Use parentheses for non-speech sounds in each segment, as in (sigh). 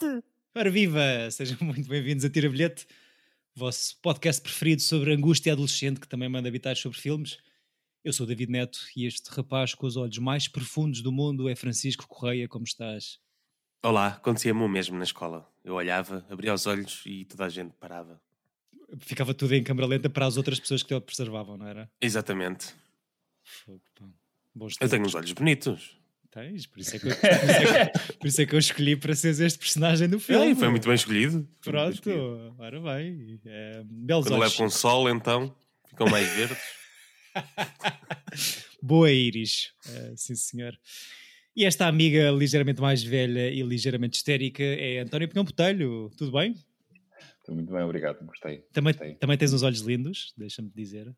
bilhete! Ora viva! Sejam muito bem-vindos a Tira Bilhete, vosso podcast preferido sobre angústia adolescente que também manda habitar sobre filmes. Eu sou o David Neto e este rapaz com os olhos mais profundos do mundo é Francisco Correia. Como estás? Olá, acontecia-me o mesmo na escola. Eu olhava, abria os olhos e toda a gente parava. Ficava tudo em câmera lenta para as outras pessoas que te observavam, não era? Exatamente. Fogo, pá. Bons eu tenho uns olhos bonitos. Tens, por isso, é que eu, (laughs) por, isso é que, por isso é que eu escolhi para seres este personagem do filme. É, foi muito bem escolhido. Pronto, ora bem. É, belos Quando olhos. levo com sol, então, ficam mais verdes. (laughs) Boa Iris, uh, sim senhor. E esta amiga ligeiramente mais velha e ligeiramente histérica é António Pinhão Botelho. Tudo bem? Estou muito bem, obrigado, gostei. Também, gostei. também tens uns olhos lindos, deixa-me dizer.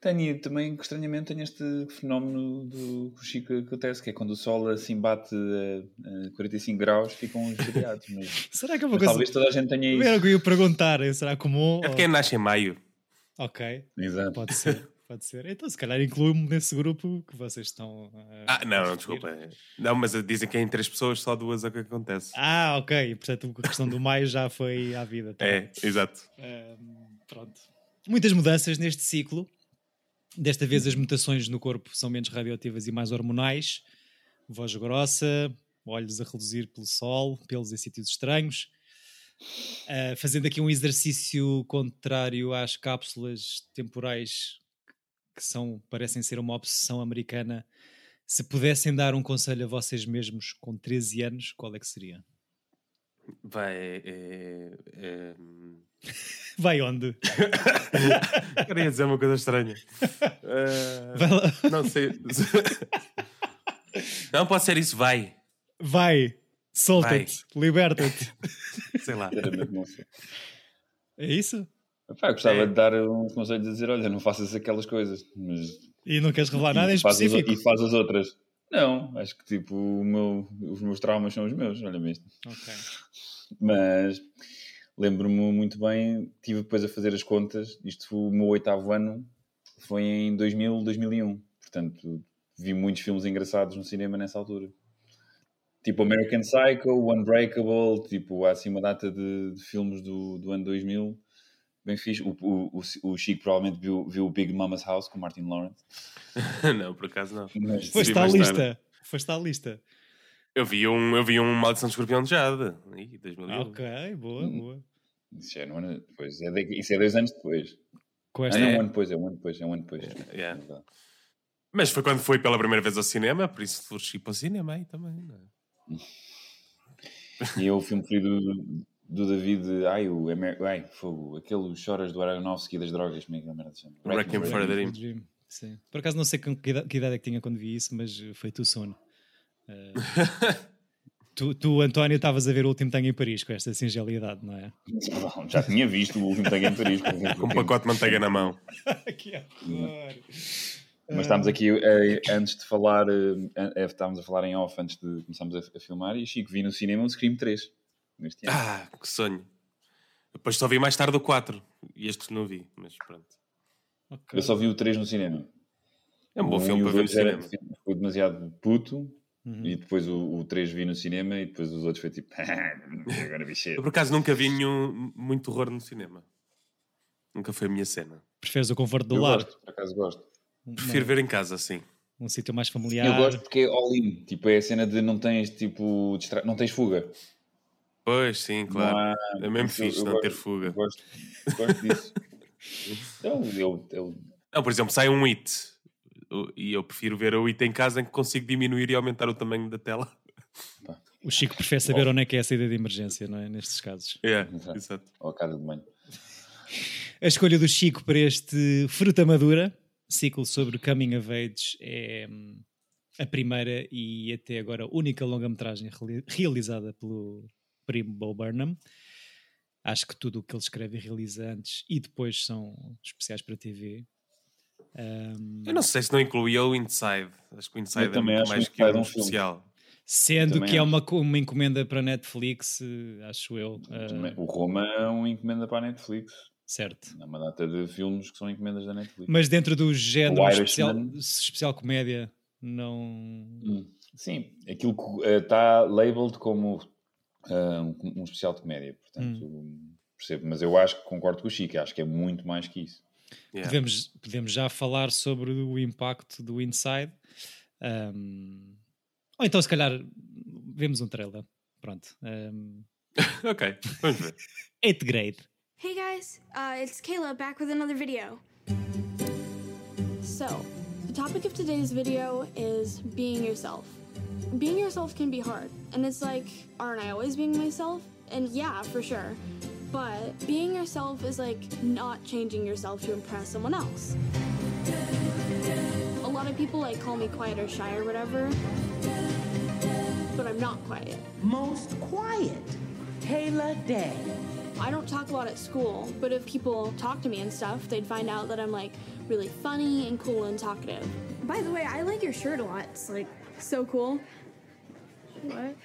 Tenho também, estranhamente, tenho este fenómeno do que Chico acontece, que é quando o sol assim bate a, a 45 graus, ficam variados. (laughs) Mas, será que é uma coisa... talvez toda a gente tenha isso. Era o que eu ia perguntar, será comum? É porque ou... nasce em maio. Ok, Exato. pode ser. Pode ser. Então, se calhar incluo-me nesse grupo que vocês estão. Uh, ah, não, não, desculpa. Não, mas dizem que é em três pessoas, só duas é o que acontece. Ah, ok. Portanto, a questão do maio já foi à vida. Tá? É, exato. Uh, pronto. Muitas mudanças neste ciclo. Desta vez as mutações no corpo são menos radioativas e mais hormonais. Voz grossa, olhos a reduzir pelo sol, pelos em sítios estranhos. Uh, fazendo aqui um exercício contrário às cápsulas temporais que são, parecem ser uma obsessão americana. Se pudessem dar um conselho a vocês mesmos com 13 anos, qual é que seria? Vai. É, é... Vai onde? (laughs) Queria dizer uma coisa estranha. Uh, (laughs) vai lá. Não sei. Não pode ser isso, vai. Vai. Solta-te. Liberta-te. (laughs) sei lá. É isso? Epá, eu gostava é. de dar uns conselhos a dizer: olha, não faças aquelas coisas. Mas... E não queres revelar nada em específico? Faz as, e faz as outras. Não, acho que tipo, meu, os meus traumas são os meus, olha mesmo. Ok. Mas lembro-me muito bem, tive depois a fazer as contas, isto foi o meu oitavo ano, foi em 2000, 2001. Portanto, vi muitos filmes engraçados no cinema nessa altura. Tipo American Psycho, Unbreakable, tipo, há assim uma data de, de filmes do, do ano 2000 bem fixe. O, o, o, Chico provavelmente viu, viu o Big Mama's House com Martin Lawrence. (laughs) não, por acaso não. Mas, Foste à lista. Foste à lista. Eu vi um, eu vi um Maldição de Escorpião de Jade. Ih, 2001. Ok, boa, hum. boa. Isso, já é, no ano, depois, é de, isso é dois anos depois. Com esta... Não, é um ano depois, é um ano depois, é um ano depois. É, yeah. Mas foi quando fui pela primeira vez ao cinema, por isso fui para o cinema aí também. Não é? (laughs) E eu, o filme preferido do David, ai, o Amer... ai, fogo, aquele Choras do Aronofsky das drogas, como é que a merda chama? Wrecking for a Dream. Sim. Por acaso não sei que idade, que idade é que tinha quando vi isso, mas foi tu sono. Uh, (laughs) tu, tu, António, estavas a ver o último tango em Paris com esta singelidade, não é? Não, já tinha visto o último tango em Paris. (laughs) com um pacote de manteiga na mão. (laughs) que horror. Mas estamos aqui, eh, antes de falar, eh, estávamos a falar em off antes de começarmos a, a filmar e Chico vi no cinema um Scream 3 neste ano. Ah, que sonho. Depois só vi mais tarde o 4 e este não vi, mas pronto. Okay. Eu só vi o 3 no cinema. É um bom filme para ver no cinema. Foi demasiado puto uhum. e depois o, o 3 vi no cinema e depois os outros foi tipo, (laughs) agora vi cheio. Eu por acaso nunca vi nenhum muito horror no cinema. Nunca foi a minha cena. Preferes o conforto do eu lar? Gosto, por acaso gosto. Prefiro ver em casa, sim. Um sítio mais familiar. Eu gosto porque é all-in. Tipo, é a cena de não tens, tipo, distra... não tens fuga. Pois, sim, claro. Há... É mesmo fixe não ter fuga. Gosto, gosto disso. (laughs) então, eu, eu... Não, por exemplo, sai um IT e eu prefiro ver o IT em casa em que consigo diminuir e aumentar o tamanho da tela. O Chico prefere saber Bom. onde é que é a saída de emergência, não é? Nestes casos. É, yeah, exato. exato. Ou a casa de banho. A escolha do Chico para este Fruta Madura, ciclo sobre Coming of Age, é hum, a primeira e até agora única longa-metragem realizada pelo primo Bo Burnham. Acho que tudo o que ele escreve e realiza antes e depois são especiais para TV. Um... Eu não sei se não incluía o Inside. Acho que o Inside é muito mais que um, um especial. Sendo que é uma, uma encomenda para a Netflix, acho eu. Uh... O Roma é uma encomenda para a Netflix. Certo. É uma data de filmes que são encomendas da Netflix. Mas dentro do género especial, especial comédia, não. Hum. Sim, aquilo que está uh, labeled como um, um, especial de comédia, portanto hum. percebo. Mas eu acho que concordo com o Chico, acho que é muito mais que isso. Yeah. Podemos, podemos já falar sobre o impacto do Inside. Um, ou então, se calhar, vemos um trailer. Pronto. Um, (laughs) ok, vamos ver. Eighth grade. Hey guys, uh, it's Kayla back with another video. So, the topic of today's video is being yourself. Being yourself can be hard, and it's like, aren't I always being myself? And yeah, for sure. But being yourself is like not changing yourself to impress someone else. A lot of people like call me quiet or shy or whatever, but I'm not quiet. Most quiet. Taylor Day. I don't talk a lot at school, but if people talk to me and stuff, they'd find out that I'm like really funny and cool and talkative. By the way, I like your shirt a lot. It's like so cool. What?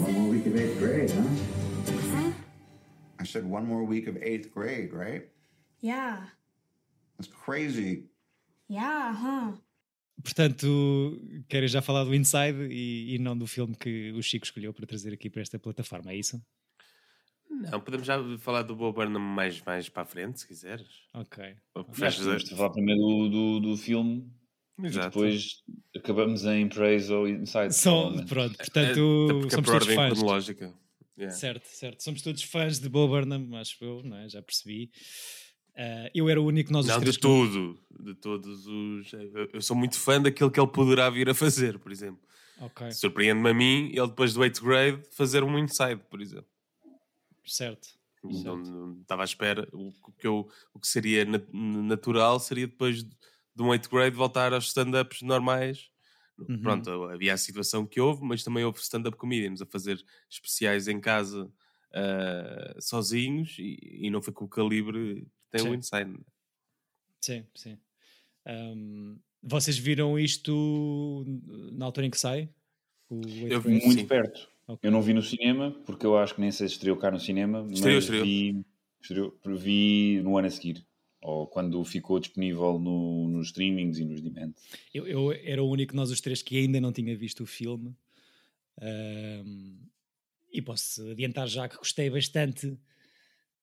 one more week of eighth grade, huh? Huh? I said one more week of eighth grade, right? Yeah. That's crazy. Yeah, huh? Portanto, querem já falar do Inside e, e, não do filme que o Chico escolheu para trazer aqui para esta plataforma, é isso? Não, podemos já falar do Bob Burnham mais, mais para a frente, se quiseres. Ok. Vamos falar primeiro do, do, do filme Exato. depois acabamos em Praise ou Inside. Só, pronto, portanto, é, é somos todos fãs. cronológica. Yeah. Certo, certo. Somos todos fãs de Bob Burnham, acho eu, não é? já percebi. Uh, eu era o único que nós Não, de tudo. De todos os. Eu sou muito fã daquilo que ele poderá vir a fazer, por exemplo. Okay. Surpreende-me a mim ele depois do 8th grade fazer um inside, por exemplo. Certo. Não, não estava à espera. O, que, eu, o que seria natural seria depois de, um 8th grade voltar aos stand-ups normais. Uhum. Pronto, havia a situação que houve, mas também houve stand-up comedians a fazer especiais em casa uh, sozinhos e, e, não foi com o calibre que tem sim. o Inside. Sim, sim. Um, vocês viram isto na altura em que sai? eu vi muito sim. perto. Okay. Eu não vi no cinema, porque eu acho que nem sei se estreou cá no cinema, estreou, mas estreou. Vi, estreou, vi no ano a seguir, ou quando ficou disponível no, nos streamings e nos demand. Eu, eu, era o único de nós os três que ainda não tinha visto o filme. Um, e posso adiantar já que gostei bastante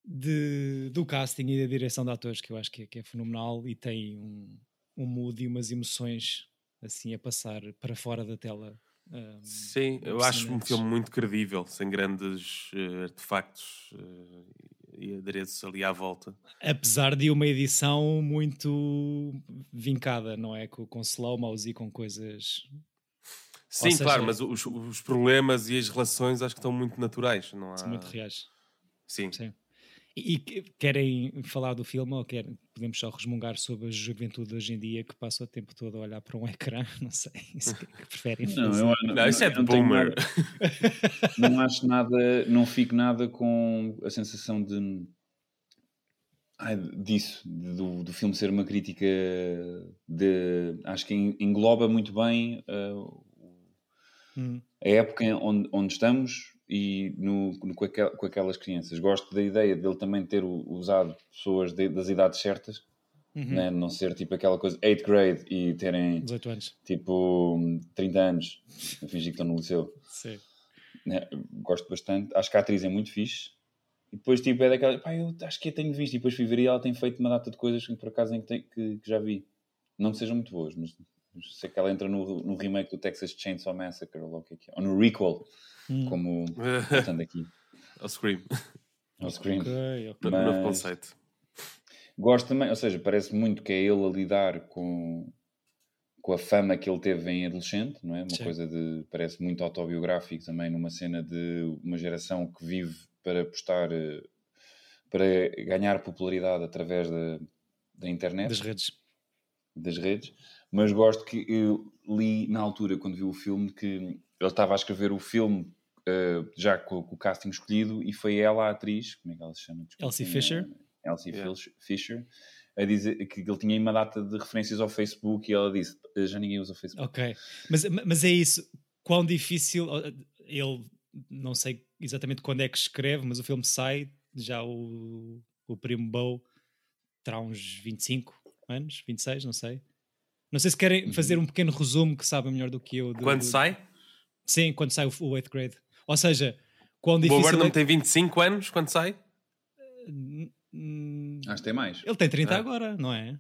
de, do casting e da direção de atores, que eu acho que é, que é fenomenal e tem um, um mood e umas emoções assim a passar para fora da tela um, Sim, eu acho um filme muito credível, sem grandes uh, artefactos uh, e adereços ali à volta. Apesar de uma edição muito vincada, não é? Com, com slow-mos e com coisas. Sim, seja, claro, mas os, os, problemas e as relações acho que estão muito naturais. Não há... São muito reais. Sim. Sim. E, querem falar do filme ou querem, podemos só resmungar sobre a juventude hoje em dia que passa o tempo todo a olhar para um (laughs) ecrã? Não sei. Isso que, que preferem não, eu, não, não, isso é de boomer. não acho nada, não fico nada com a sensação de. Ai, disso, do, do filme ser uma crítica de. Acho que engloba muito bem uh, hum. a época onde, onde estamos e no, no, com, aquel, com, aquelas crianças. Gosto da ideia dele também ter usado pessoas de, das idades certas, uhum. né? não ser tipo aquela coisa 8th grade e terem 18 anos. tipo 30 anos a fingir que estão no liceu. Sim. Né? Gosto bastante. Acho que a atriz é muito fixe. E depois tipo, é daquela, pá, eu acho que a tenho visto. E depois fui ver e ela tem feito uma data de coisas que por acaso que, que, que já vi. Não que sejam muito boas, mas sei que ela entra no, no remake do Texas Chainsaw Massacre ou, o que é que é. ou no Requel hum. como (laughs) estando aqui. Ao Scream. Ao Scream. Okay, okay. Mas, novo conceito. Gosto também, ou seja, parece muito que é ele a lidar com, com a fama que ele teve em adolescente, não é? Uma Sim. coisa de. parece muito autobiográfico também, numa cena de uma geração que vive para postar. Eh, para ganhar popularidade através da, da internet. Das redes. Das redes. Mas gosto que eu li na altura, quando vi o filme, que ele estava a escrever o filme uh, já com, com, o casting escolhido e foi ela a atriz, como é que ela se chama? Desculpa, Elsie Fisher. Elsie yeah. Fisher, a dizer que ele tinha uma data de referências ao Facebook e ela disse: eh, já ninguém usa o Facebook. Ok, mas, mas é isso. Quão difícil. Ele, não sei exatamente quando é que escreve, mas o filme sai, já o, o primo Bow terá uns 25 anos, 26, não sei. Não sei se querem Uhum. fazer um pequeno resumo que sabem melhor do que eu. do- Quando do- sai? Sim, quando sai o, o 8th grade. Ou seja, quão O difícil Burnham é... tem 25 anos quando sai? Acho que tem mais. Ele tem 30 Ah. agora, não é?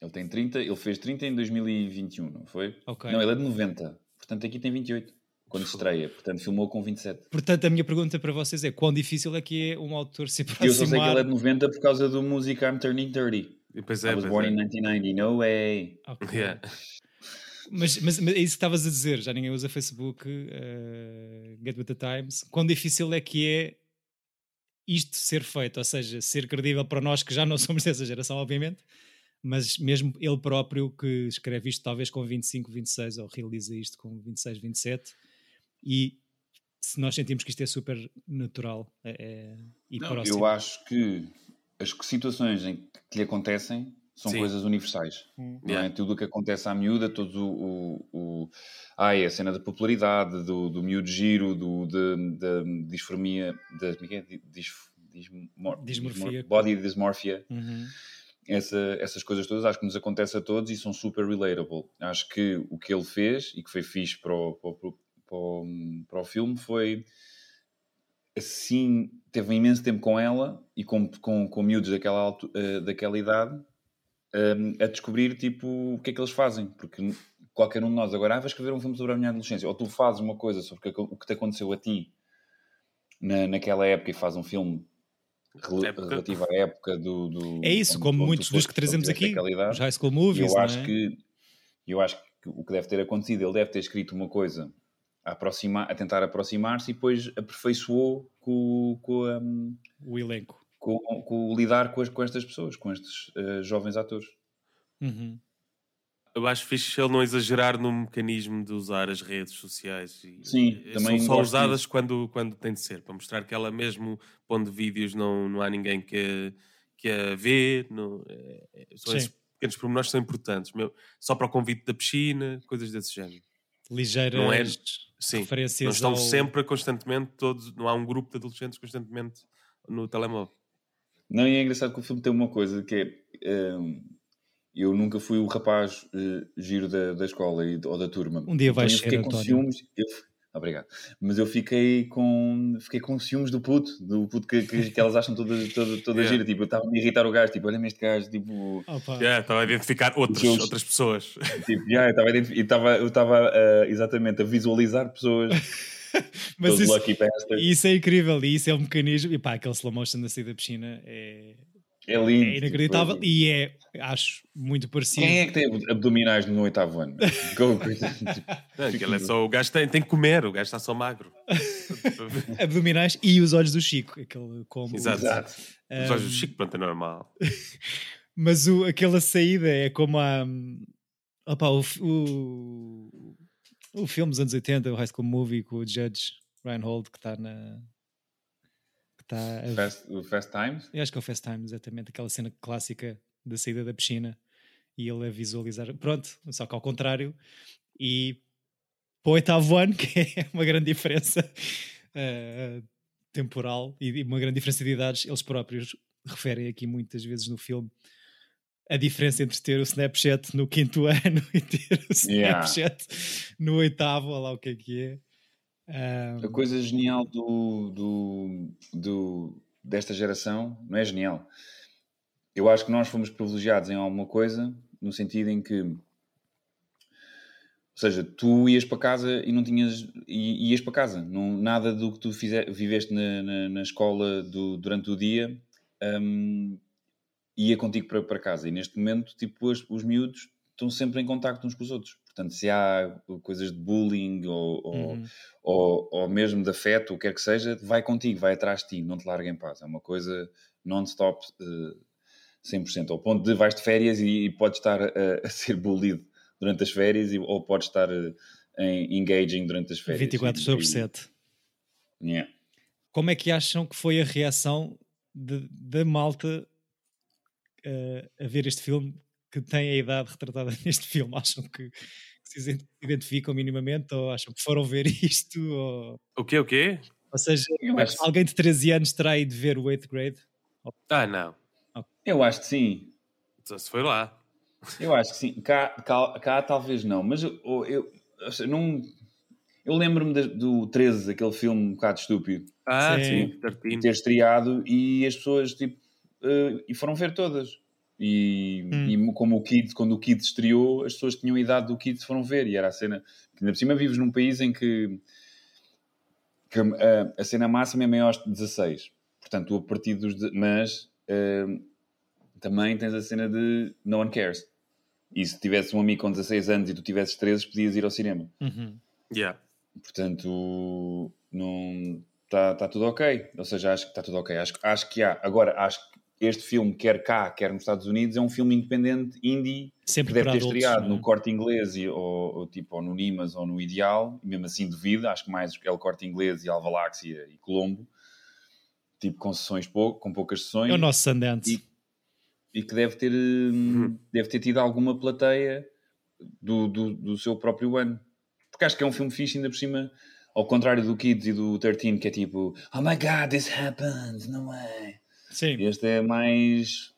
Ele tem 30, ele fez 30 em 2021, não foi? Ok. Não, ele é de 90. Portanto, aqui tem 28. Quando estreia. Portanto, filmou com 27. Portanto, a minha pergunta para vocês é quão difícil é que é um autor se E eu só sei que aproximar... ele é de 90 por causa do música I'm Turning 30. E depois I é, was pois born é. in 1990. No way. Ok. Yeah. Mas, mas, mas é isso que estavas a dizer, já ninguém usa Facebook, eh, Get With The Times. Quão difícil é que é isto ser feito, ou seja, ser credível para nós que já não (laughs) somos dessa geração, obviamente, mas mesmo ele próprio que escreve isto talvez com 25, 26, ou realiza isto com 26, 27, e se nós sentimos que isto é super natural é, é, e Não, próximo. eu acho que as situações em que lhe acontecem são Sim. coisas universais. Hum. Não Yeah. é? Tudo o que acontece à miúda, todo o. o, o ai, a cena da popularidade, do, do miúdo giro, do, de- da disformia. Da, como é que é? Di- dis- dismor- Dismorfia. dismor- body dysmorphia. Uhum. Essa- essas coisas todas acho que nos acontece a todos e são super relatable. Acho que o que ele fez e que foi fixe para o, para o, para o, para o filme foi assim, teve um imenso tempo com ela e com, com, com miúdos daquela, altu- eh, daquela idade um, a descobrir tipo o que é que eles fazem, porque qualquer um de nós agora ah, vai escrever um filme sobre a minha adolescência, ou tu fazes uma coisa sobre o que, que te aconteceu a ti na, naquela época e faz um filme relativo à época do, do É isso, onde- como onde muitos dos que trazemos aqui, os high school movies, eu acho é? que eu acho que o que deve ter acontecido, ele deve ter escrito uma coisa a, aproximar, a tentar aproximar-se e depois aperfeiçoou com, com, a, o elenco. Com, com lidar com, as- com estas pessoas, com estes eh, jovens atores. Uhum. Eu acho fixe ele não exagerar no mecanismo de usar as redes sociais. E, Sim, e também São só usadas disso. quando, quando tem de ser, para mostrar que ela mesmo pondo vídeos não, não há ninguém que, que a vê. Não, é- é- são Sim. esses pequenos pormenores que são importantes. Meu, só para o convite da piscina, coisas desse género. Ligeiras Não é- Sim, referências não estão ao... sempre, constantemente, todos, não há um grupo de adolescentes constantemente no telemóvel. Não, e é engraçado que o filme tem uma coisa que é. eh, eu nunca fui o rapaz eh, giro da, da escola e, ou da turma. Um dia vais Então eu fiquei ser, com ciúmes. eu- obrigado. Mas eu fiquei com, fiquei com ciúmes do puto, do puto que, que, que elas acham toda, toda, toda Yeah. gira. Tipo, eu estava a me irritar o gajo, tipo, olha-me este gajo, tipo. Opa. Yeah, estava a identificar outros, outras pessoas. tipo yeah, eu estava e estava eu estava eh, exatamente a visualizar pessoas, (laughs) (laughs) Mas isso, isso é incrível e isso é um mecanismo. E pá, aquele slow motion da saída da piscina é, É lindo. é inacreditável tipo, e é, acho, muito parecido. Quem é que tem abdominais no oitavo ano? (laughs) Go, (laughs) é só, o gajo tem, tem que comer, o gajo está só magro. Abdominais e os olhos do Chico, aquele combo. Exato. Exato. Os olhos do Chico, pronto, é normal. Mas o, aquela saída é como a. Opa, o, o, o filme dos anos 80, o High School Movie com o Judge Reinhold, que está na. Que está a- Fast, o Fast Times? eu acho que é o Fast Time, exatamente, aquela cena clássica da saída da piscina e ele a visualizar. Pronto, só que ao contrário. E para o oitavo ano, (laughs) que é uma grande diferença eh, temporal e uma grande diferença de idades, eles próprios referem aqui muitas vezes no filme a diferença entre ter o Snapchat no quinto (laughs) ano e ter o Yeah. Snapchat no oitavo, olha lá o que é que é. Ah, A coisa genial do, do, do, desta geração não é genial. Eu acho que nós fomos privilegiados em alguma coisa, no sentido em que, ou seja, tu ias para casa e não tinhas. ias para casa. Não, nada do que tu fizer, viveste na, na, na escola do- durante o dia hum, ia contigo para, para casa. E neste momento, tipo, os, os miúdos estão sempre em contacto uns com os outros. Portanto, se há coisas de bullying ou, ou, uhum. ou, ou mesmo de afeto, o que quer que seja, vai contigo, vai atrás de ti, não te larga em paz. É uma coisa non-stop, eh, 100%. Ao ponto de vais de férias e, e podes estar a, a ser bullied durante as férias e, ou podes estar eh, em engaging durante as férias. 24 E- sobre e- 7. Yeah. Como é que acham que foi a reação da malta eh, a ver este filme que tem a idade retratada (laughs) neste filme? Acham que, que se identificam minimamente ou acham que foram ver (laughs) isto? Ou, O quê, o quê? ou seja, acho- alguém de 13 anos terá ido ver o 8th grade? Ah, não. Eu acho que sim. Só se foi lá. Eu acho que sim. Cá, cá, cá talvez não, mas eu, eu, eu não. Eu lembro-me do 13, aquele filme um bocado estúpido. Ah, sim, sim ter estreado e as pessoas tipo. Uh, e foram ver todas. E, hum. e, como o Kids, quando o Kids estreou, as pessoas tinham a idade do Kids foram ver. E era a cena. Que ainda por cima vives num país em que, que a, a, cena máxima é maior de 16. Portanto, a partir dos. De, mas uh, também tens a cena de no one cares. E se tivesse um amigo com 16 anos e tu tivesses 13, podias ir ao cinema. Uhum. Yeah. Portanto, não está tá tudo ok. Ou seja, acho que está tudo ok. Acho, acho que há. Agora, acho que este filme, quer cá, quer nos Estados Unidos, é um filme independente, indie, Sempre que deve ter estreado é? no corte inglês e, ou, ou, tipo, ou no Nimas ou no Ideal, e mesmo assim devido, acho que mais é o corte inglês e Alvaláxia e Colombo, tipo com sessões pouco, com poucas sessões. É o nosso Sundance. E, e que deve ter, hum. deve ter tido alguma plateia do, do, do, seu próprio ano. Porque acho que é um filme fixe, ainda por cima, ao contrário do Kids e do 13, que é tipo, oh my god, this happens, não é? Sim. Este é mais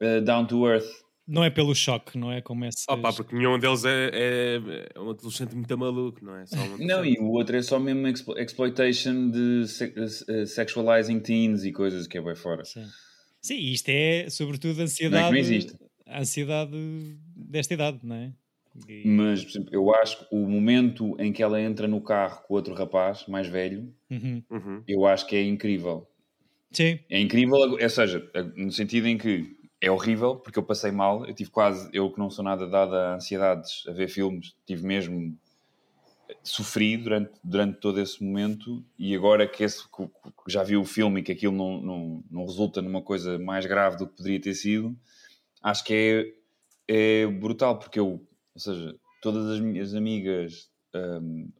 uh, down to earth. Não é pelo choque, não é como esse. Oh, pá, porque nenhum deles é, é, é um adolescente muito maluco, não é? não, e o outro é só mesmo explo exploitation de se uh, sexualizing teens e coisas que é bem fora. Sim, Sim isto é sobretudo a ansiedade. Não, é existe. A ansiedade desta idade, não é? E... Mas, por exemplo, eu acho que o momento em que ela entra no carro com outro rapaz mais velho, uhum. Uhum. eu acho que é incrível. Sim. É incrível, ou seja, no sentido em que é horrível, porque eu passei mal, eu tive quase, eu que não sou nada dado a ansiedades, a ver filmes, tive mesmo sofri durante, durante todo esse momento e agora que, esse, que já vi o filme e que aquilo não, não, não resulta numa coisa mais grave do que poderia ter sido, acho que é, é brutal, porque eu, ou seja, todas as minhas amigas, um,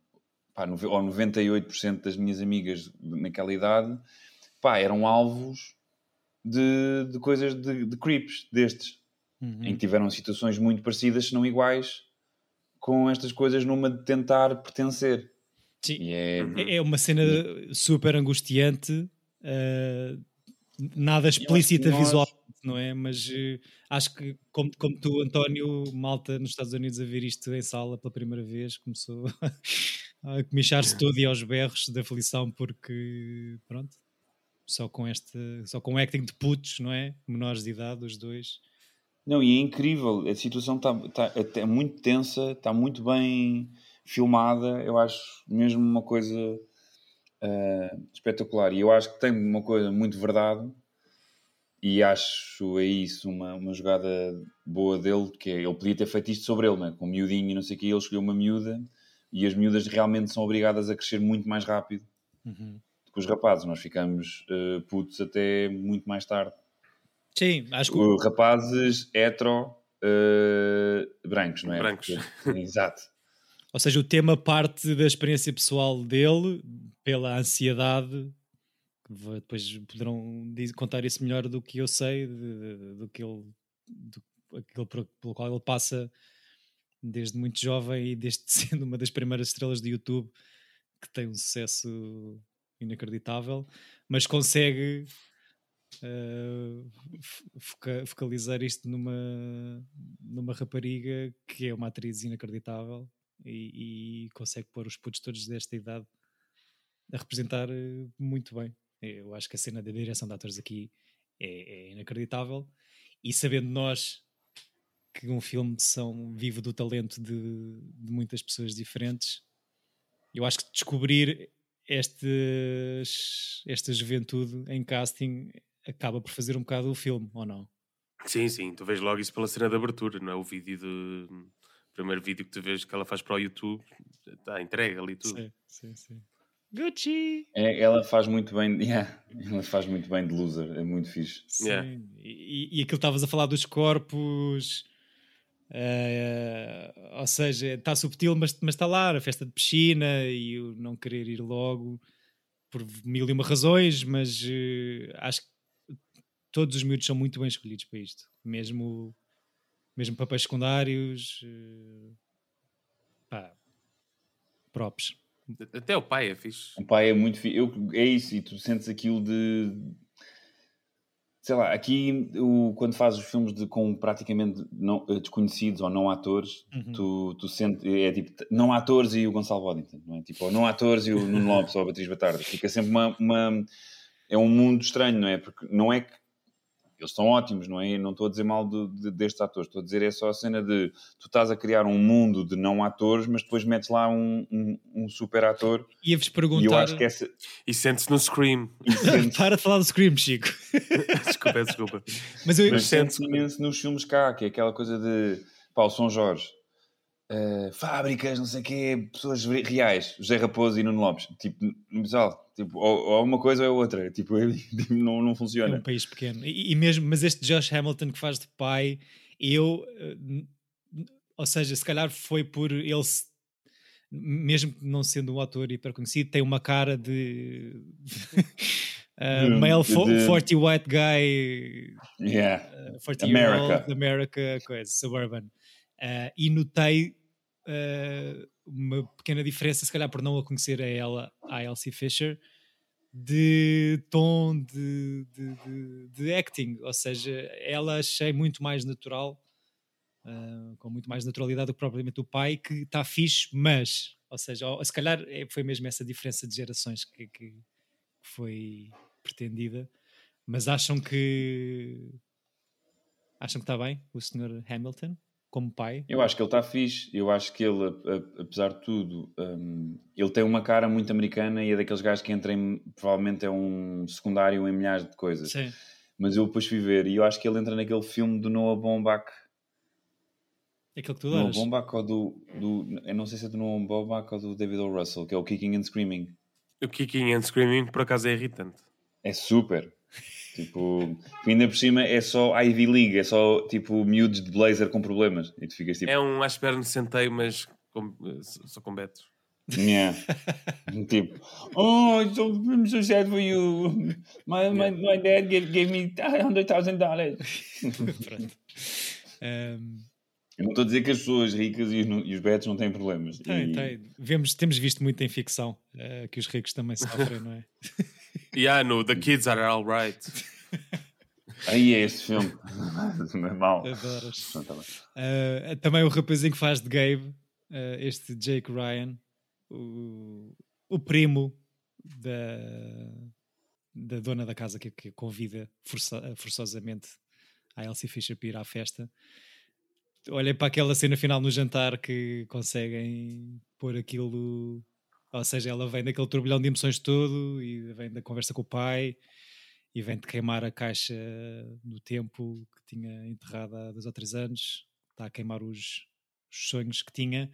pá, ou 98% das minhas amigas naquela idade, pá, eram alvos de, de coisas de, de creeps destes, uhum. em que tiveram situações muito parecidas, se não iguais, com estas coisas numa de tentar pertencer. Sim, é... é... uma cena super angustiante, uh, nada explícita nós... visualmente, não é? Mas uh, acho que, como, como tu, António, malta nos Estados Unidos a ver isto em sala pela primeira vez, começou (laughs) a comichar-se todo e aos berros da aflição, porque, pronto, só com este, só com acting de putos, não é? Menores de idade, os dois. Não, e é incrível, a situação está tá, é muito tensa, está muito bem filmada, eu acho mesmo uma coisa uh, espetacular. E eu acho que tem uma coisa muito verdade, e acho é isso uma, uma jogada boa dele, que é, ele podia ter feito isto sobre ele, né? com miudinho e não sei o que, ele escolheu uma miúda, e as miúdas realmente são obrigadas a crescer muito mais rápido. Uhum com os rapazes. Nós ficamos uh, putos até muito mais tarde. Sim, acho que. Os rapazes hetero uh, brancos, não é? Brancos. Porque, exato. Ou seja, o tema parte da experiência pessoal dele, pela ansiedade. Depois poderão contar isso melhor do que eu sei, do que ele. Do, aquilo pelo qual ele passa desde muito jovem e desde (laughs) sendo uma das primeiras estrelas do YouTube que tem um sucesso inacreditável, mas consegue uh, foca focalizar isto numa, numa rapariga que é uma atriz inacreditável e, e consegue pôr os putos todos desta idade a representar eh, muito bem. Eu acho que a cena da direção de atores aqui é, é inacreditável e sabendo nós que um filme são vivo do talento de, de muitas pessoas diferentes, eu acho que descobrir estes, esta juventude em casting acaba por fazer um bocado o filme, ou não? Sim, sim, tu vês logo isso pela cena de abertura, não é? O vídeo de. O primeiro vídeo que tu vês que ela faz para o YouTube, está entregue ali tudo. Sim, sim, sim. Gucci! É, ela faz muito bem, (laughs) yeah, ela faz muito bem de loser, é muito fixe. Sim, yeah. e, e aquilo estavas a falar dos corpos Uh, ou seja, está subtil, mas, mas está lá, a festa de piscina e o não querer ir logo por mil e uma razões, mas uh, acho que todos os miúdos são muito bem escolhidos para isto, mesmo, mesmo papéis secundários. Uh, pá, props. Até o pai é fixe. O pai é muito fixe. Eu, é isso, e tu sentes aquilo de sei lá, aqui o, quando fazes os filmes de, com praticamente não, eh, desconhecidos ou não atores, uhum. tu, tu sentes, é tipo, não atores e o Gonçalo Boddington, não é? Tipo, ou não atores e o Nuno (laughs) Lopes ou a Beatriz Batarda. Fica sempre uma, uma, é um mundo estranho, não é? Porque não é que eles são ótimos, não é? Não estou a dizer mal de, de, destes atores, estou a dizer é só a cena de tu estás a criar um mundo de não atores, mas depois metes lá um, um, um super ator. Ia-vos perguntar. E eu acho que essa... E sente-se no Scream. (laughs) Sente Para de falar do Scream, Chico. (laughs) desculpa, desculpa. Mas, eu... mas sente-se imenso nos filmes cá, que é aquela coisa de. Pá, o São Jorge. Uh, fábricas, não sei o quê, pessoas reais, José Raposo e Nuno Lopes, tipo, no pessoal, tipo, ou, ou uma coisa ou é outra, tipo, (laughs) tipo, não, não funciona. É um país pequeno, e, e, mesmo, mas este Josh Hamilton que faz de pai, eu, uh, ou seja, se calhar foi por ele, mesmo não sendo um ator hiper conhecido, tem uma cara de. (laughs) Uh, male de, 40 white guy yeah. uh, 40 America. America coisa, suburban Uh, e notei uh, uma pequena diferença, se calhar por não a conhecer a ela, a Elsie Fisher, de tom de, de, de, de acting. Ou seja, ela achei muito mais natural, uh, com muito mais naturalidade do que propriamente o pai, que está fixe, mas, ou seja, se calhar é, foi mesmo essa diferença de gerações que, que foi pretendida. Mas acham que acham que está bem o Sr. Hamilton? Como pai? Eu acho que ele está fixe. Eu acho que ele, apesar de tudo, um, ele tem uma cara muito americana e é daqueles gajos que entram, provavelmente é um secundário em milhares de coisas. Sim. Mas eu depois fui ver e eu acho que ele entra naquele filme do Noah Baumbach. Aquele que tu Noah Baumbach ou do, do. Eu não sei se é do Noah Baumbach ou do David O. Russell, que é o Kicking and Screaming. O Kicking and Screaming, por acaso, é irritante. É super. (laughs) Tipo, ainda por cima é só Ivy League, é só tipo miúdos de blazer com problemas. E tu ficas tipo. É um asperno centeio, mas com, só com betos. Yeah. (laughs) tipo, oh, so, I'm so sad for you. My, my, my dad gave, gave me $100,000. (laughs) Pronto. Um... (laughs) Eu não estou a dizer que as pessoas ricas e os, e os betos não têm problemas. Tem, e... tem. Vemos, temos visto muito em ficção uh, que os ricos também sofrem, não é? (laughs) Yeah, no, The Kids Are Alright. (laughs) Aí é esse filme. (laughs) Não é mau. Adoras. Uh, também o rapazinho que faz de Gabe, uh, este Jake Ryan, o, o primo da, da dona da casa que, que convida força, forçosamente a Elsie Fisher para ir à festa. Olhem para aquela cena final no jantar que conseguem pôr aquilo ou seja, ela vem daquele turbilhão de emoções todo e vem da conversa com o pai e vem de queimar a caixa do tempo que tinha enterrado há dois ou três anos, está a queimar os, os sonhos que tinha.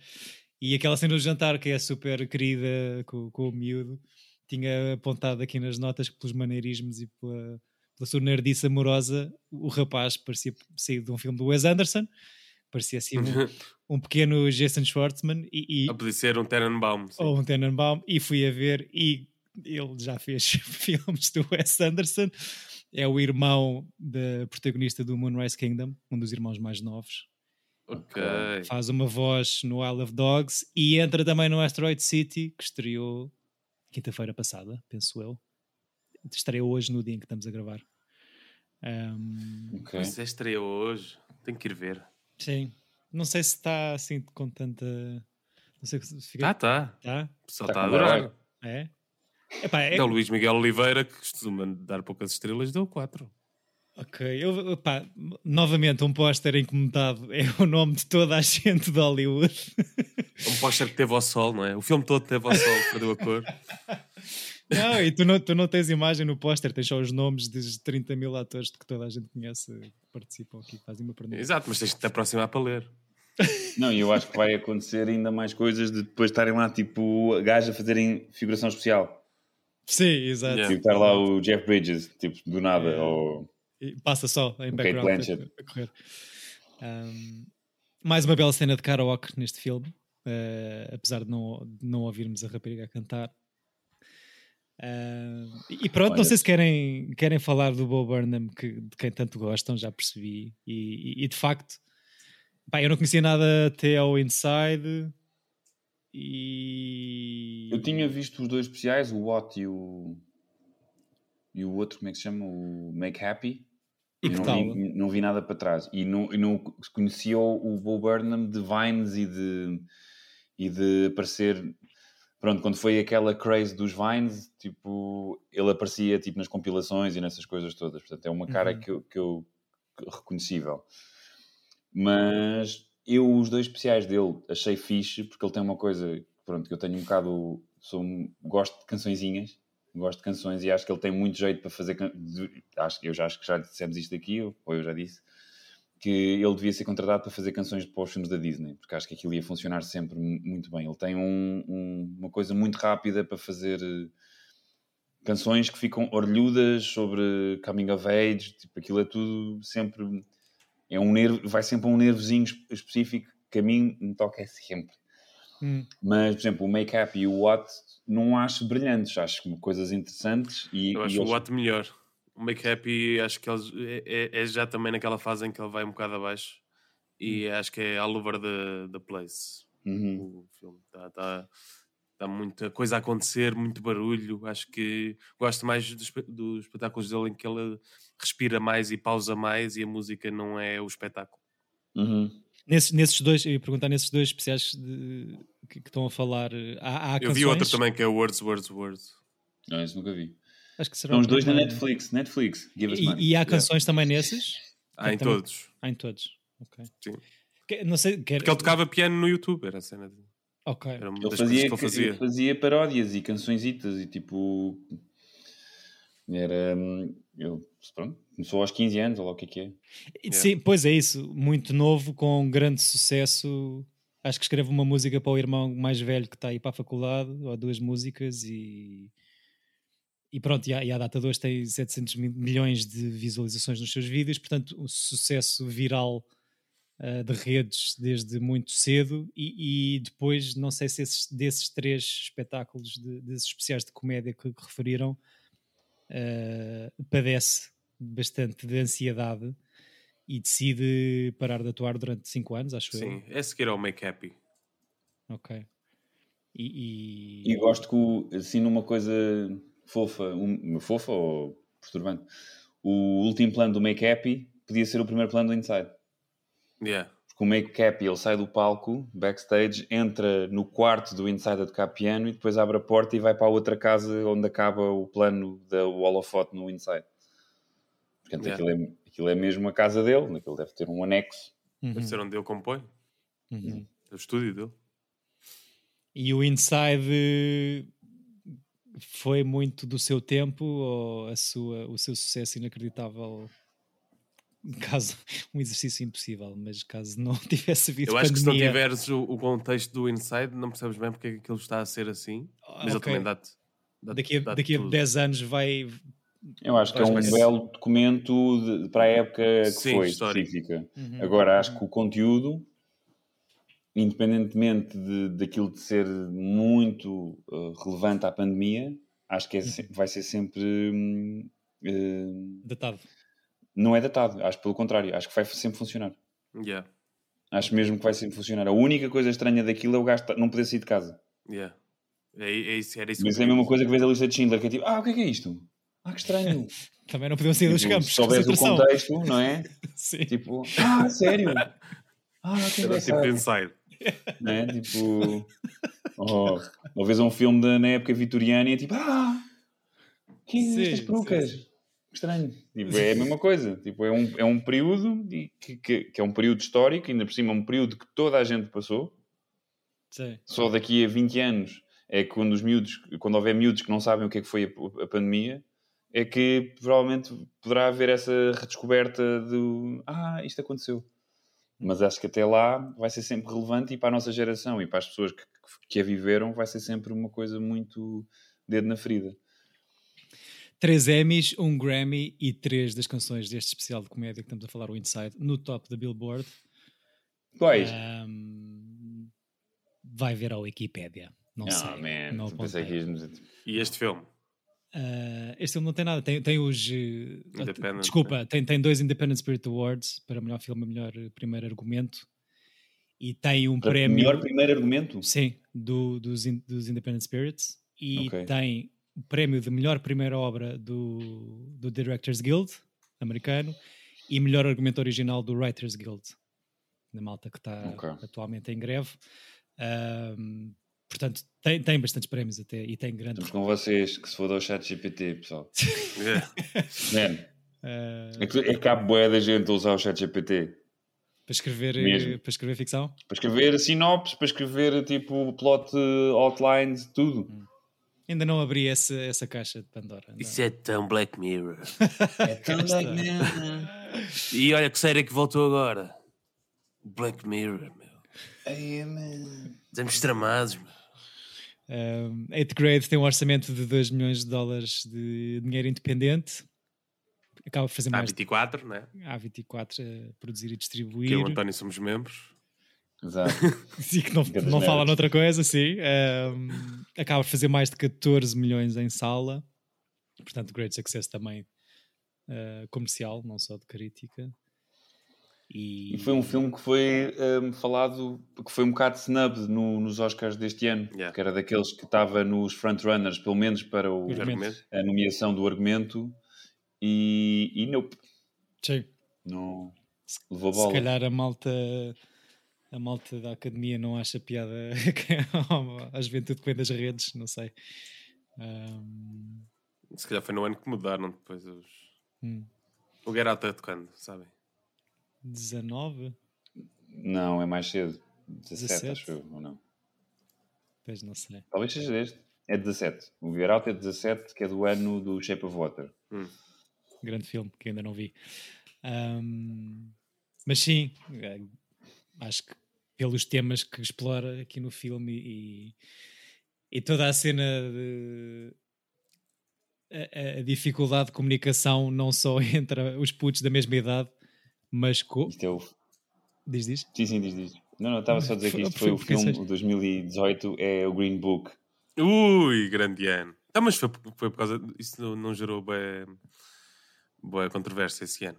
E aquela cena do jantar que é super querida com, com o miúdo, tinha apontado aqui nas notas que pelos maneirismos e pela, pela sua nerdice amorosa, o rapaz parecia sair de um filme do Wes Anderson parecia assim um, (laughs) um pequeno Jason Schwartzman e, e podia ser um Tenenbaum sim. ou um Tenenbaum e fui a ver e ele já fez (laughs) filmes do Wes Anderson. É o irmão da protagonista do Moonrise Kingdom um dos irmãos mais novos. Ok. Faz uma voz no Isle of Dogs e entra também no Asteroid City que estreou quinta-feira passada penso eu. Estreou hoje no dia em que estamos a gravar. Um, okay. Mas é estreou hoje. Tenho que ir ver Sim. Não sei se está assim com tanta. Não sei se fica. Ah, tá. Tá? O pessoal está tá a adorar. É? Epá, é... é o Luís Miguel Oliveira, que costuma dar poucas estrelas, deu 4. Ok, eu, pá, novamente um póster incomodado é o nome de toda a gente de Hollywood. Um póster que teve ao sol, não é? O filme todo teve ao sol, (laughs) perdeu a cor. Não, e tu não, tu não tens imagem no póster, tens só os nomes dos 30 mil atores que toda a gente conhece que participam aqui, fazem uma pergunta. Exato, mas tens de te aproximar para ler. Não, e eu acho que vai acontecer ainda mais coisas de depois estarem lá, tipo, gajos a fazerem figuração especial. Sim, exato. Tipo, estar lá o Jeff Bridges, tipo, do nada, é. ou... E passa só em background a, a, correr. Um, mais uma bela cena de karaoke neste filme, uh, apesar de não, de não ouvirmos a rapariga a cantar. Uh, e pronto, Olha. não sei se querem, querem falar do Bo Burnham, que, de quem tanto gostam, já percebi. E, e, e de facto, pá, eu não conhecia nada até ao Inside. E eu tinha visto os dois especiais, o What e o e o outro, como é que se chama? O Make Happy. E que não, tal? vi, não vi nada para trás. E não, e não conhecia o, o Bo Burnham de Vines e de, e de aparecer. Pronto, quando foi aquela craze dos Vines, tipo, ele aparecia tipo, nas compilações e nessas coisas todas. Portanto, é uma cara Uhum. que, eu, que eu reconhecível. Mas eu, os dois especiais dele, achei fixe, porque ele tem uma coisa, pronto, que eu tenho um bocado. Sou, gosto de cançõezinhas, gosto de canções e acho que ele tem muito jeito para fazer. Acho, que- eu já acho que já dissemos isto aqui, ou eu já disse, que ele devia ser contratado para fazer canções para os filmes da Disney, porque acho que aquilo ia funcionar sempre mu- muito bem. Ele tem um- um- uma coisa muito rápida para fazer eh, canções que ficam orlhudas sobre coming of age, tipo, aquilo é tudo sempre. É um nervo, vai sempre a um nervozinho es- específico que a mim me toca sempre. Hum. Mas, por exemplo, o Make-up e o What não acho brilhantes, acho coisas interessantes e, Eu e acho o eles- Watt melhor. O Make-up acho que eles, é, é- é já também naquela fase em que ele vai um bocado abaixo. E acho que é all over the, the place. Uhum. O filme está tá, tá muita coisa a acontecer, muito barulho. Acho que gosto mais dos, dos espetáculos dele em que ele respira mais e pausa mais e a música não é o espetáculo. Uhum. Nesses, nesses dois, eu ia perguntar nesses dois especiais de- que, que estão a falar. eh, Há, há Eu canções. vi outro também que é Words, Words, Words. Não, isso nunca vi. Acho que será São os dois na. Netflix. Netflix, give us money. E, e há canções também nesses? Há em Também- todos. Há em todos. Ok. Sim. Que- não sei. Quer... Porque ele tocava piano no YouTube, era a cena de... Ok. Era uma Ele das fazia, coisas que ele fazia. ele fazia paródias e cançõesitas e tipo. Era. hum, Eu, pronto, começou aos 15 anos, ou lá o que é que é. E Sim, pois é isso. Muito novo, com grande sucesso. Acho que escreve uma música para o irmão mais velho que está aí para a faculdade, ou duas músicas, e, e pronto, e a, e a Data 2 tem 700 mil- milhões de visualizações nos seus vídeos, portanto, um sucesso viral ah, de redes desde muito cedo. E, e depois, não sei se esses, desses três espetáculos, de- desses especiais de comédia que, que referiram, ah, padece bastante de ansiedade e decide parar de atuar durante 5 anos, acho Sim, é seguir ao Make-up. eu. Ok. E, e- E gosto que, assim, numa coisa fofa, um- fofa ou perturbante, o último plano do Make-up podia ser o primeiro plano do Inside. Yeah. Porque o Make-up ele sai do palco, backstage, entra no quarto do Inside a tocar piano e depois abre a porta e vai para a outra casa onde acaba o plano da holofote no Inside. Portanto, Yeah. aquilo, é, aquilo é mesmo a casa dele, aquilo deve ter um anexo. Uhum, Deve ser onde ele compõe. uhum. É o estúdio dele. E o Inside foi muito do seu tempo ou a sua, o seu sucesso inacreditável? Caso (laughs) um exercício impossível, mas caso não (laughs) tivesse havido Eu acho que se não pandemia- tiveres o, o contexto do Inside, não percebes bem porque é que aquilo está a ser assim. Mas ele ok. também dá-te. dá-te- daqui a, dá-te daqui a tudo. 10 anos vai. Eu acho que é um belo documento de- para a época que Sim, foi histórico. específica. Uhum. Agora, acho que o conteúdo, independentemente de, daquilo de ser muito uh, relevante à pandemia, acho que é se- vai ser sempre. uh, Datado. não é datado, acho pelo contrário, acho que vai sempre funcionar. Yeah, Acho mesmo que vai sempre funcionar. A única coisa estranha daquilo é o gajo não poder sair de casa. yeah. É, é isso, era isso Mas que é a mesma coisa que vês a lista de Schindler, que é tipo, ah, o que é que é isto? Ah, que estranho. (laughs) Também não podiam sair dos Tipo, campos. se souberes o contexto, não é? (laughs) Sim. Tipo, ah, sério? (laughs) Ah, que dizer. Era tipo Inside. Né? Tipo, oh, uma vez um filme da, na época vitoriana e é tipo, ah, que é Sim, estas perucas? sim. Estranho. Tipo, é a mesma coisa. Tipo, é um, é um período de- que, que, que é um período histórico, ainda por cima é um período que toda a gente passou. Só daqui a 20 anos é que quando os miúdos, quando houver miúdos que não sabem o que é que foi a, a pandemia, é que provavelmente poderá haver essa redescoberta do ah, isto aconteceu. Mas acho que até lá vai ser sempre relevante e para a nossa geração e para as pessoas que, que a viveram vai ser sempre uma coisa muito dedo na ferida. Três Emmys, um Grammy e três das canções deste especial de comédia que estamos a falar, o Inside, no top da Billboard. Quais? Ahm, vai ver a Wikipédia. Não Ah, sei. man, não pensei que ias E este filme? Ah, este filme não tem nada. Tem, tem os. Independent, desculpa, tem, tem dois Independent Spirit Awards para melhor filme melhor eh, primeiro argumento. E tem um Para prémio. melhor primeiro argumento? Sim, do, dos, in- dos Independent Spirits. E Ok. tem o prémio de melhor primeira obra do, do Directors Guild americano e melhor argumento original do Writers Guild, da malta que está Ok. atualmente em greve. Ahm, portanto, tem, tem bastantes prémios até e tem grande. Estamos com vocês, que se foda ao chat GPT, pessoal. (laughs) É. (laughs) Man, ah, é que, é que há boé da gente a usar o chat GPT. para, escrever, eh, Mesmo. para escrever ficção. Para escrever sinopses, para escrever tipo plot eh, outlines, tudo. Ainda não abri essa, essa caixa de Pandora. não. Isso é tão Black Mirror. (laughs) É tão E olha que série que voltou agora. Black Mirror, meu. Estamos tramados, meu. Um, 8 Grade tem um orçamento de 2 milhões de dólares de dinheiro independente. Acaba por fazer Há mais 24, né? a 24 a produzir e Que eu e distribuir. o António somos membros. Exato. (laughs) Sim, que não, não fala noutra coisa, sim. Um, acaba por fazer mais de 14 milhões em sala. Portanto, great success também uh, comercial, não só de crítica. E, E foi um filme que foi ehm, falado, que foi um bocado snub no- nos Oscars deste ano, Yeah. que era daqueles que estava nos frontrunners, pelo menos para o- a nomeação do argumento, e, e nope, Sim. não levou a Se bola. calhar a malta, a malta da academia não acha piada (laughs) à juventude que vem das redes, não sei. Um, Se calhar foi no ano que mudaram depois os. hum, O Get Out é de quando, sabem? 19? Não, é mais cedo. 17, 17? acho eu, ou não? Pois não sei. Talvez seja deste. É 17. O Get Out é 17, que é do ano do Shape of Water. Grande filme que ainda não vi. Um, mas sim, eh, acho que pelos temas que explora aqui no filme e, e toda a cena de a, a dificuldade de comunicação não só (laughs) entre os putos da mesma idade, mas co... Isto é o. diz, diz. Sim, sim, diz, diz. Não, não, estava só a dizer que isto foi o filme, o 2018, é o Green Book. Ui, grande ano. Então, mas foi, por- foi por causa. Isso não, não gerou boa, boa controvérsia esse ano.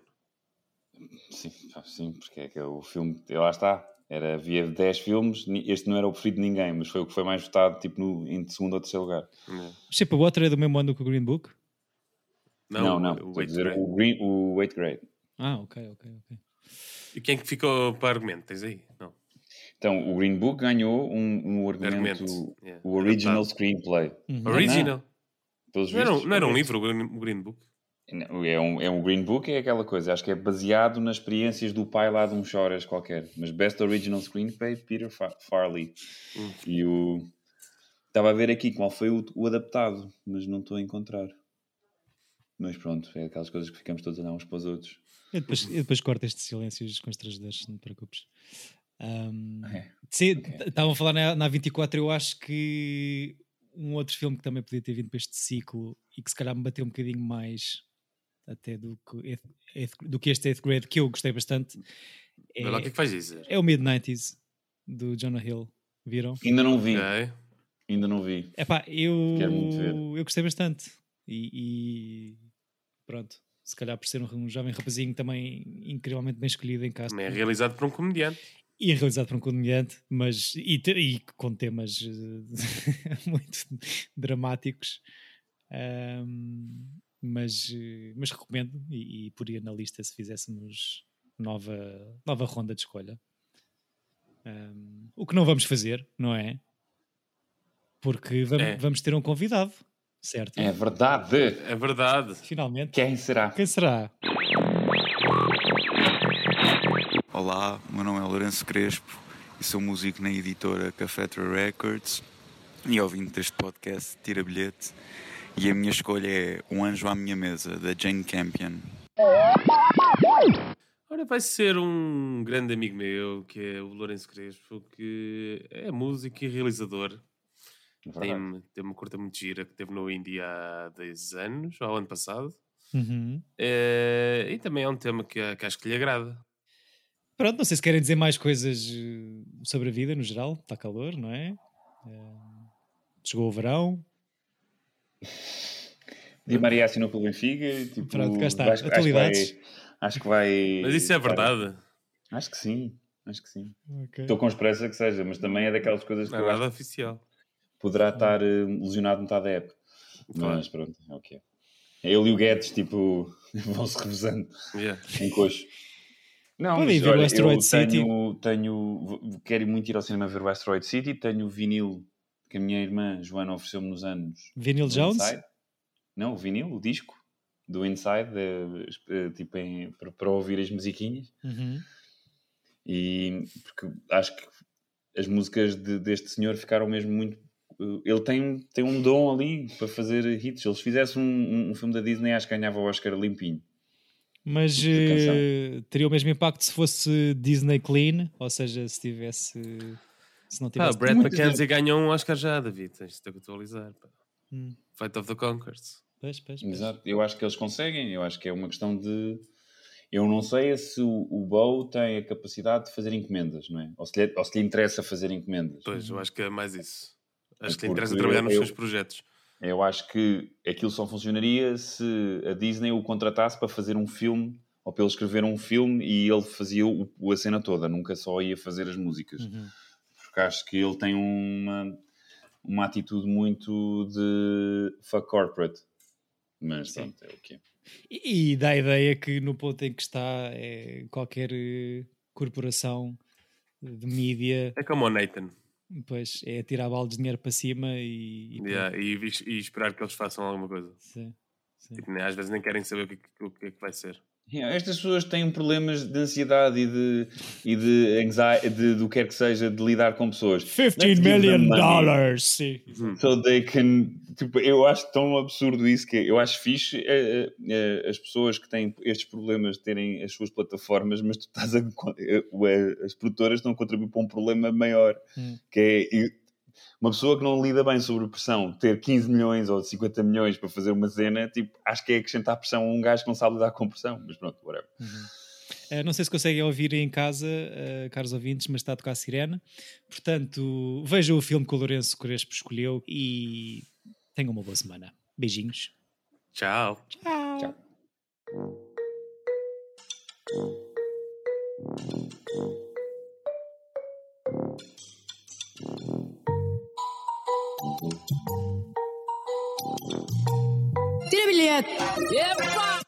Sim, sim, porque é que o filme, lá está, era, havia 10 filmes, este não era o preferido de ninguém, mas foi o que foi mais votado, tipo, no, em segundo ou terceiro lugar. É. Shape of Water é do mesmo ano que o Green Book? Não, não, o estou a Eighth dizer o, green, o 8 grade. Ah, ok, ok, ok. E quem é que ficou para argumento? Tens aí? Não. Então, o Green Book ganhou um, um argumento, Argumento, yeah. o Original. Screenplay. Uhum. Original. Pelos Não era, um- vistos, não era um é- livro, o Green, Book. Não, É um, é um Green Book, é aquela coisa, acho que é baseado nas experiências do pai lá de um Choras qualquer. Mas Best Original Screenplay, Peter Fa- Farley. Hum. E o. Estava a ver aqui qual foi o, o adaptado, mas não estou a encontrar. Mas pronto, é aquelas coisas que ficamos todos a dar uns para os outros. Eu depois, eu depois corto estes silêncios constrangedores, não te preocupes. Um, É. sim, Ok. t- estavam a falar na, na 24, eu acho que um outro filme que também podia ter vindo para este ciclo e que se calhar me bateu um bocadinho mais até do que, do que este 8th grade, que eu gostei bastante, é, lá o que é que vais dizer. é o Mid-90s do Jonah Hill. Viram? Ainda não vi, Ok. ainda não vi. Epá, eu, Quero muito ver. eu gostei bastante. E, e pronto, se calhar por ser um, um jovem rapazinho também incrivelmente bem escolhido em casa. Também é realizado por um comediante. E é realizado por um comediante, mas e, e com temas eh, (laughs) muito dramáticos. Ahm, mas, eh, mas recomendo e, e poria na lista se fizéssemos nova, nova ronda de escolha. Ahm, o que não vamos fazer, não é? Porque vam- É. vamos ter um convidado, certo? É verdade! É verdade. Finalmente. Quem será? Quem será? Olá, o meu nome é Lourenço Crespo e sou músico na editora Cafetra Records e ouvinte deste podcast Tira Bilhete e a minha escolha é Um Anjo à Minha Mesa, da Jane Campion. Ora, vai ser um grande amigo meu, que é o Lourenço Crespo, que é músico e realizador. Verdade. Tem, tem uma curta muito gira que teve no Índia há 10 anos, ou ano passado. Uhum. Eh, e também é um tema que, que acho que lhe agrada. Pronto, não sei se querem dizer mais coisas eh, sobre a vida no geral. Está calor, não é? Eh, chegou o verão. Di Maria assinou pelo Benfica. e, Tipo, Pronto, cá está. Acho, acho que Atualidades. vai, acho que vai. Mas isso é verdade. Acho que sim. Acho que sim. Ok. Estou com esperança que seja, mas também é daquelas coisas que Não é eu acho nada oficial. Poderá estar eh, lesionado metade da época. Claro. Mas pronto, é o que é. Ele e o Guedes, tipo, (laughs) vão-se revezando Yeah. em coxo. Não, Podem mas ver o olha, Asteroid eu City. tenho, tenho, quero muito ir ao cinema ver o Asteroid City, tenho o vinil que a minha irmã Joana ofereceu-me nos anos. Vinyl do Jones? Inside. Não, o vinil, o disco do Inside, eh, eh, tipo em- para, para ouvir as musiquinhas. Uhum. E porque acho que as músicas de- deste senhor ficaram mesmo muito. Ele tem, tem um dom ali para fazer hits. Se eles fizessem um, um- um filme da Disney, acho que ganhava o Oscar limpinho. Mas eh, teria o mesmo impacto se fosse Disney Clean, ou seja, se tivesse. Se não tivesse. o Brad McKenzie ganhou um Oscar já, David. Tens de atualizar. pá. Hum, Fight of the Conquers. pois, pois, pois. Exato. Eu acho que eles conseguem. Eu acho que é uma questão de. Eu não sei se o, o Bow tem a capacidade de fazer encomendas, não é? Ou se lhe, ou se lhe interessa fazer encomendas. Pois, eu acho que é mais isso. Acho que lhe interessa trabalhar nos eu- seus projetos. Eu acho que aquilo só funcionaria se a Disney o contratasse para fazer um filme ou para ele escrever um filme e ele fazia o, o- a cena toda, nunca só ia fazer as músicas. Uhum. Porque acho que ele tem uma, uma atitude muito de fuck corporate. Mas Sim. pronto, é o que é. E, e dá a ideia que no ponto em que está é, qualquer eh, corporação de mídia, É como o Nathan. Pois é tirar balde de dinheiro para cima e, e Yeah, e, e esperar que eles façam alguma coisa. Sim, sim. Tipo, nem- às vezes nem querem saber o que, o que é que vai ser. Estas pessoas têm problemas de ansiedade e de, e de anxiety, de, do que quer que seja, de lidar com pessoas. 15 Let's give million dollars! Sim. So they can. Tipo, eu acho tão absurdo isso que é, eu acho fixe eh, eh, eh, as pessoas que têm estes problemas terem as suas plataformas, mas tu estás a, as produtoras estão a contribuir para um problema maior Hum. que é uma pessoa que não lida bem sobre pressão, ter 15 milhões ou 50 milhões para fazer uma cena, tipo, acho que é acrescentar pressão a um gajo que não sabe lidar com pressão, mas pronto, whatever. Eh, não sei se conseguem ouvir em casa, eh, caros ouvintes, mas está a tocar a sirene. Portanto, vejam o filme que o Lourenço Crespo escolheu e tenham uma boa semana. Beijinhos. Tchau. Tchau. Tira bilhete! Epa!